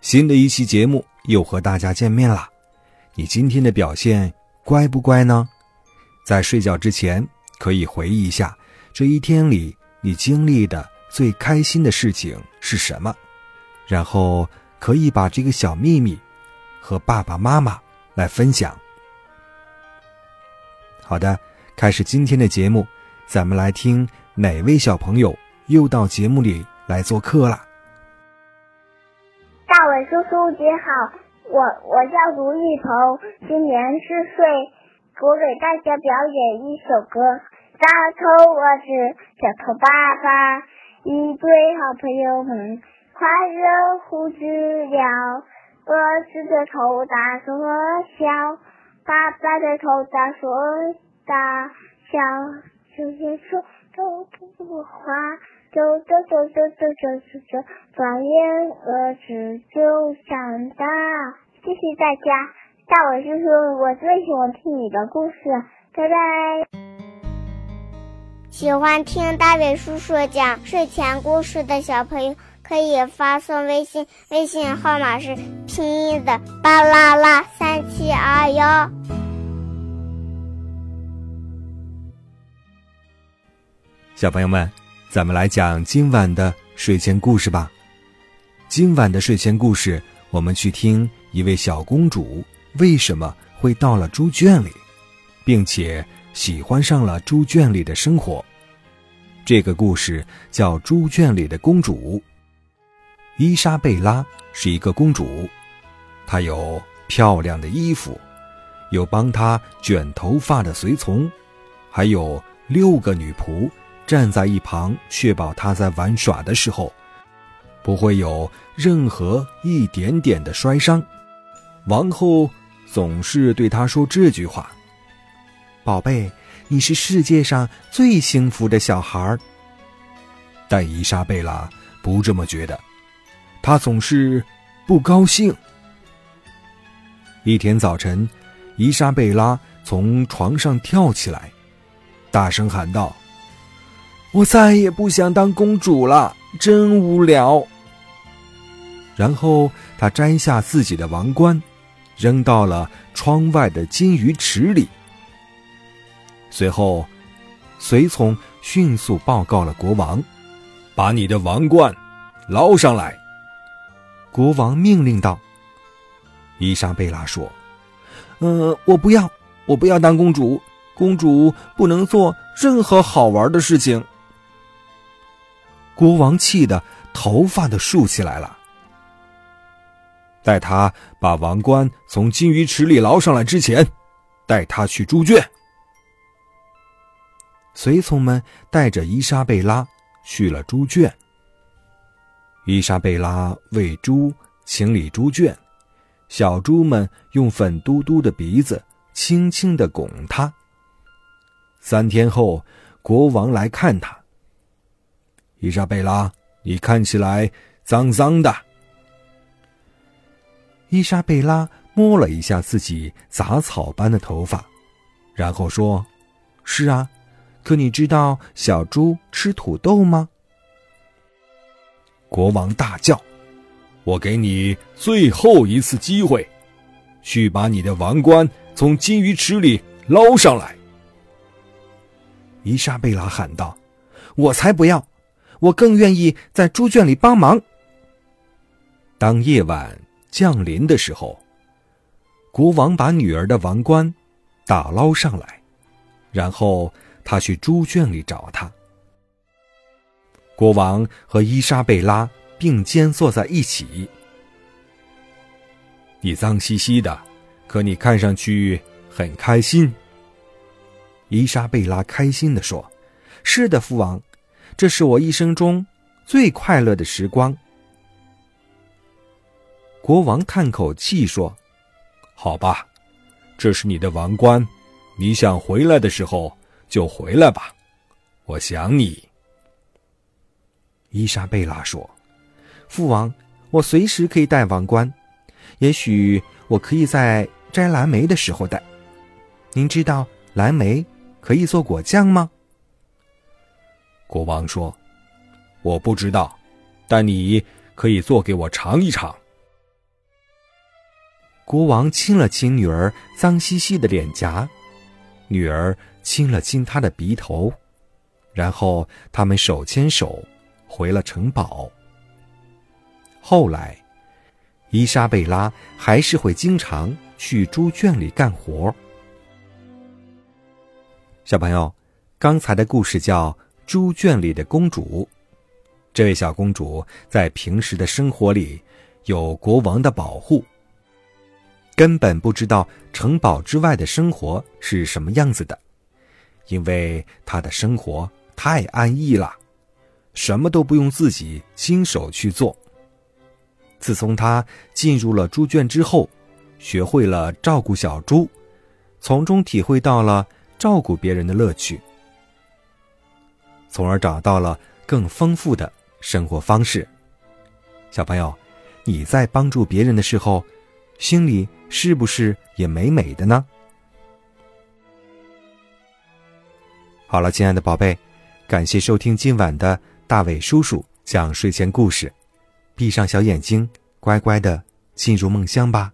新的一期节目又和大家见面啦！你今天的表现乖不乖呢？在睡觉之前，可以回忆一下这一天里你经历的最开心的事情是什么，然后可以把这个小秘密和爸爸妈妈来分享。好的，开始今天的节目，咱们来听哪位小朋友又到节目里来做客了。叔叔你好，我我叫卢玉彤，今年四岁，我给大家表演一首歌。大头我是小头爸爸，一对好朋友们快乐不知了。我是的头大说小，爸爸的头大说大，小手牵手走不花。走走走走走走走走，转眼儿子就长大。谢谢大家，大伟叔叔，我最喜欢听你的故事，拜拜。喜欢听大伟叔叔讲睡前故事的小朋友，可以发送微信，微信号码是拼音的巴啦啦三七二幺。小朋友们。咱们来讲今晚的睡前故事吧。今晚的睡前故事，我们去听一位小公主为什么会到了猪圈里，并且喜欢上了猪圈里的生活。这个故事叫《猪圈里的公主》。伊莎贝拉是一个公主，她有漂亮的衣服，有帮她卷头发的随从，还有六个女仆。站在一旁，确保他在玩耍的时候不会有任何一点点的摔伤。王后总是对他说这句话：“宝贝，你是世界上最幸福的小孩。”但伊莎贝拉不这么觉得，她总是不高兴。一天早晨，伊莎贝拉从床上跳起来，大声喊道。我再也不想当公主了，真无聊。然后她摘下自己的王冠，扔到了窗外的金鱼池里。随后，随从迅速报告了国王：“把你的王冠捞上来。”国王命令道。伊莎贝拉说：“呃，我不要，我不要当公主。公主不能做任何好玩的事情。”国王气得头发都竖起来了。待他把王冠从金鱼池里捞上来之前，带他去猪圈。随从们带着伊莎贝拉去了猪圈。伊莎贝拉喂猪，清理猪圈，小猪们用粉嘟嘟的鼻子轻轻的拱它。三天后，国王来看他。伊莎贝拉，你看起来脏脏的。伊莎贝拉摸了一下自己杂草般的头发，然后说：“是啊，可你知道小猪吃土豆吗？”国王大叫：“我给你最后一次机会，去把你的王冠从金鱼池里捞上来！”伊莎贝拉喊道：“我才不要！”我更愿意在猪圈里帮忙。当夜晚降临的时候，国王把女儿的王冠打捞上来，然后他去猪圈里找她。国王和伊莎贝拉并肩坐在一起。你脏兮兮的，可你看上去很开心。伊莎贝拉开心的说：“是的，父王。”这是我一生中最快乐的时光。国王叹口气说：“好吧，这是你的王冠，你想回来的时候就回来吧，我想你。”伊莎贝拉说：“父王，我随时可以戴王冠，也许我可以在摘蓝莓的时候戴。您知道蓝莓可以做果酱吗？”国王说：“我不知道，但你可以做给我尝一尝。”国王亲了亲女儿脏兮兮的脸颊，女儿亲了亲他的鼻头，然后他们手牵手回了城堡。后来，伊莎贝拉还是会经常去猪圈里干活。小朋友，刚才的故事叫《猪圈里的公主》。这位小公主在平时的生活里有国王的保护。根本不知道城堡之外的生活是什么样子的，因为她的生活太安逸了，什么都不用自己亲手去做。自从她进入了猪圈之后，学会了照顾小猪，从中体会到了照顾别人的乐趣，从而找到了更丰富的生活方式。小朋友，你在帮助别人的时候，心里。是不是也美美的呢？好了，亲爱的宝贝，感谢收听今晚的大伟叔叔讲睡前故事。闭上小眼睛，乖乖的进入梦乡吧。